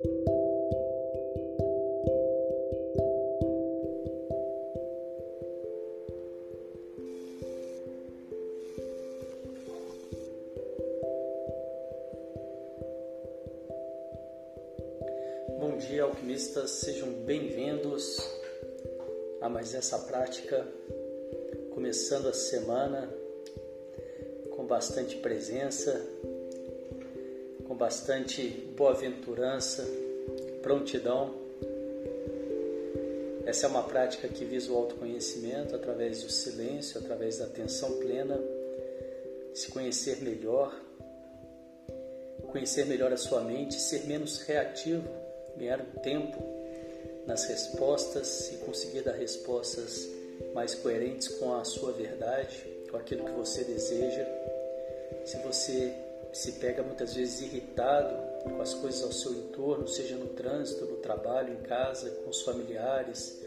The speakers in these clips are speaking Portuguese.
Bom dia, alquimistas, sejam bem-vindos a mais essa prática. Começando a semana com bastante presença, bastante boa-aventurança, prontidão. Essa é uma prática que visa o autoconhecimento através do silêncio, através da atenção plena, se conhecer melhor, conhecer melhor a sua mente, ser menos reativo ganhar tempo nas respostas e conseguir dar respostas mais coerentes com a sua verdade, com aquilo que você deseja. Se você se pega muitas vezes irritado com as coisas ao seu entorno, seja no trânsito, no trabalho, em casa, com os familiares,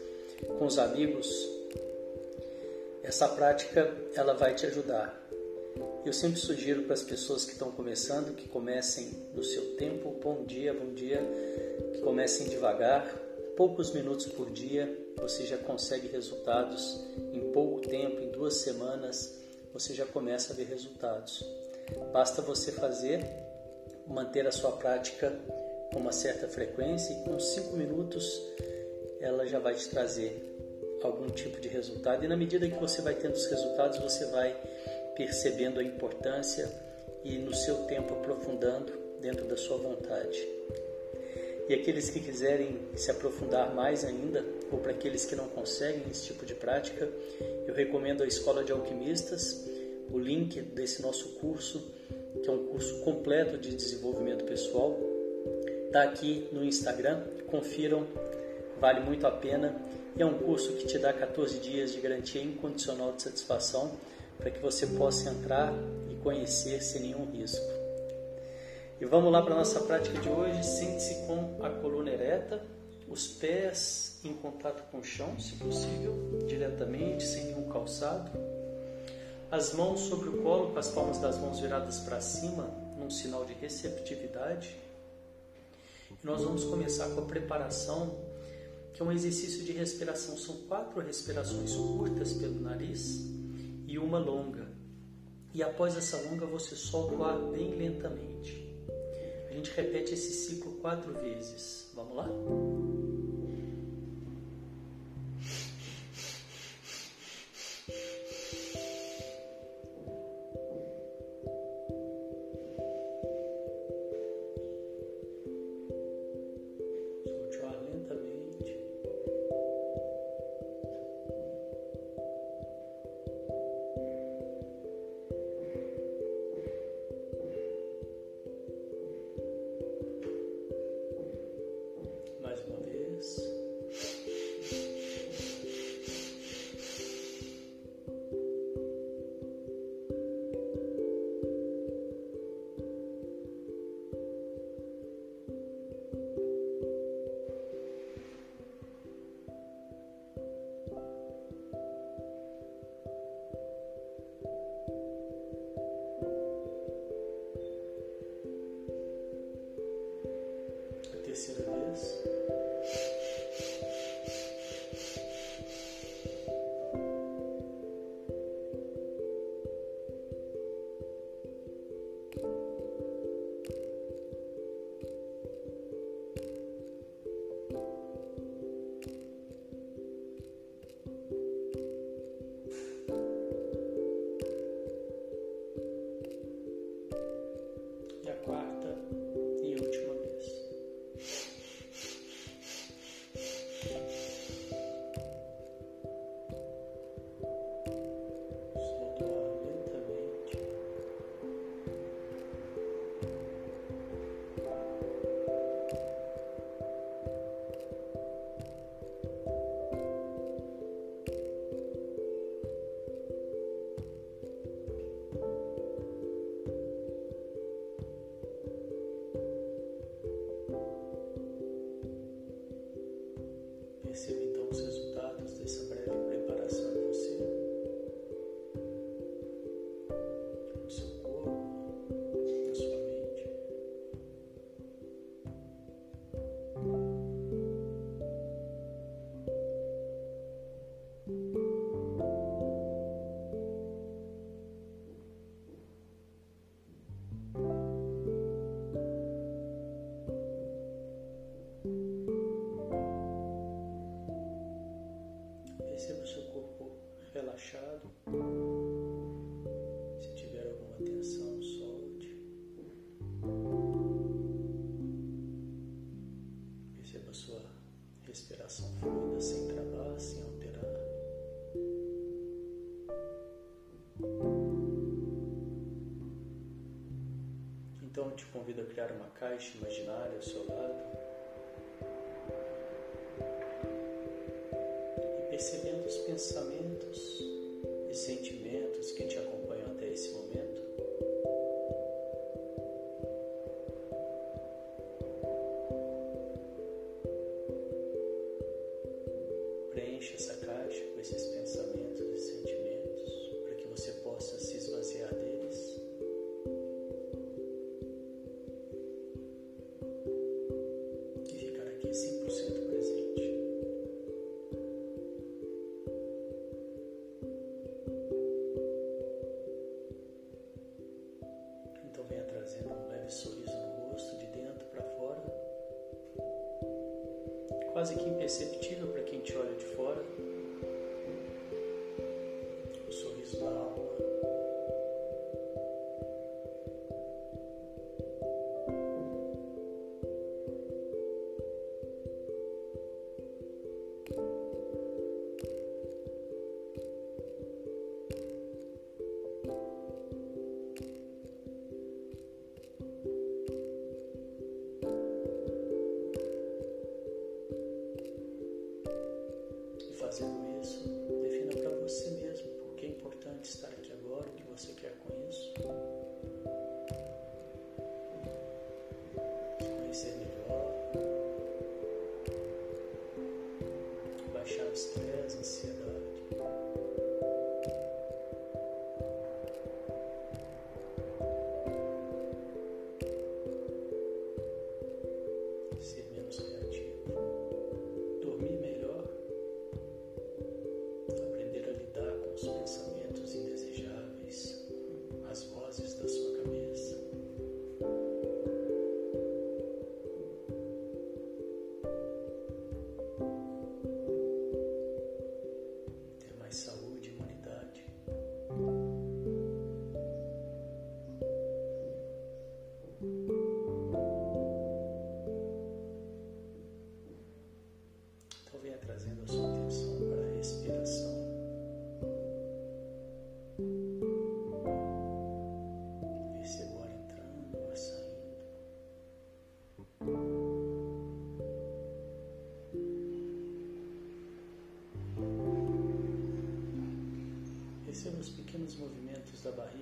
com os amigos, essa prática ela vai te ajudar. Eu sempre sugiro para as pessoas que estão começando que comecem no seu tempo. Bom dia, bom dia comecem devagar, poucos minutos por dia, você já consegue resultados em pouco tempo, em duas semanas, você já começa a ver resultados. Basta você fazer, manter a sua prática com uma certa frequência e com cinco minutos ela já vai te trazer algum tipo de resultado. E na medida que você vai tendo os resultados, você vai percebendo a importância e no seu tempo aprofundando dentro da sua vontade. E aqueles que quiserem se aprofundar mais ainda, ou para aqueles que não conseguem esse tipo de prática, eu recomendo a Escola de Alquimistas, o link desse nosso curso, que é um curso completo de desenvolvimento pessoal, está aqui no Instagram, confiram, vale muito a pena. É um curso que te dá 14 dias de garantia incondicional de satisfação para que você possa entrar e conhecer sem nenhum risco. E vamos lá para a nossa prática de hoje. Sente-se com a coluna ereta, os pés em contato com o chão, se possível, diretamente, sem nenhum calçado. As mãos sobre o colo, com as palmas das mãos viradas para cima, num sinal de receptividade. E nós vamos começar com a preparação, que é um exercício de respiração. São quatro respirações curtas pelo nariz e uma longa. E após essa longa, você solta o ar bem lentamente. A gente repete esse ciclo quatro vezes. Vamos lá? Então eu te convido a criar uma caixa imaginária ao seu lado. E percebendo os pensamentos e sentimentos pequenos movimentos da barriga.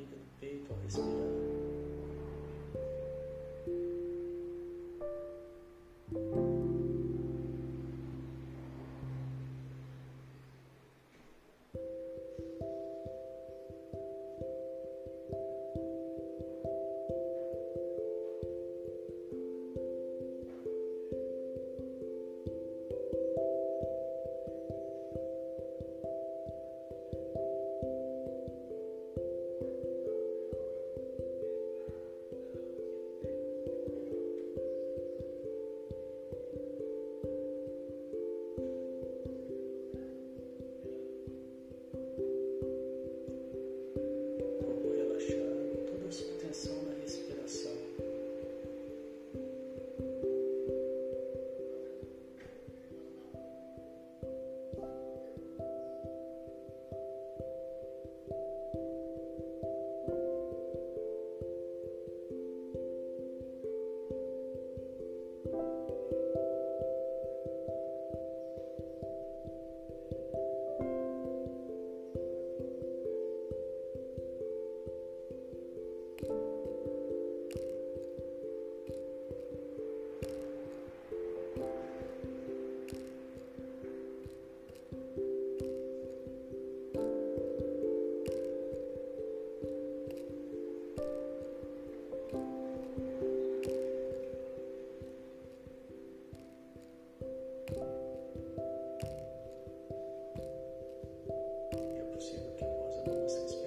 Thank you.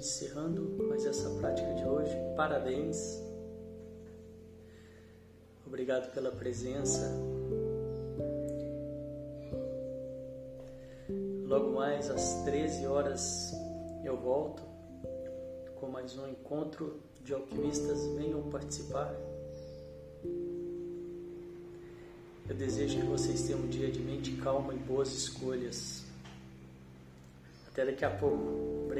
Encerrando mais essa prática de hoje. Parabéns. Obrigado pela presença. Logo mais às 13 horas eu volto com mais um encontro de alquimistas. Venham participar. Eu desejo que vocês tenham um dia de mente calma e boas escolhas. Até daqui a pouco.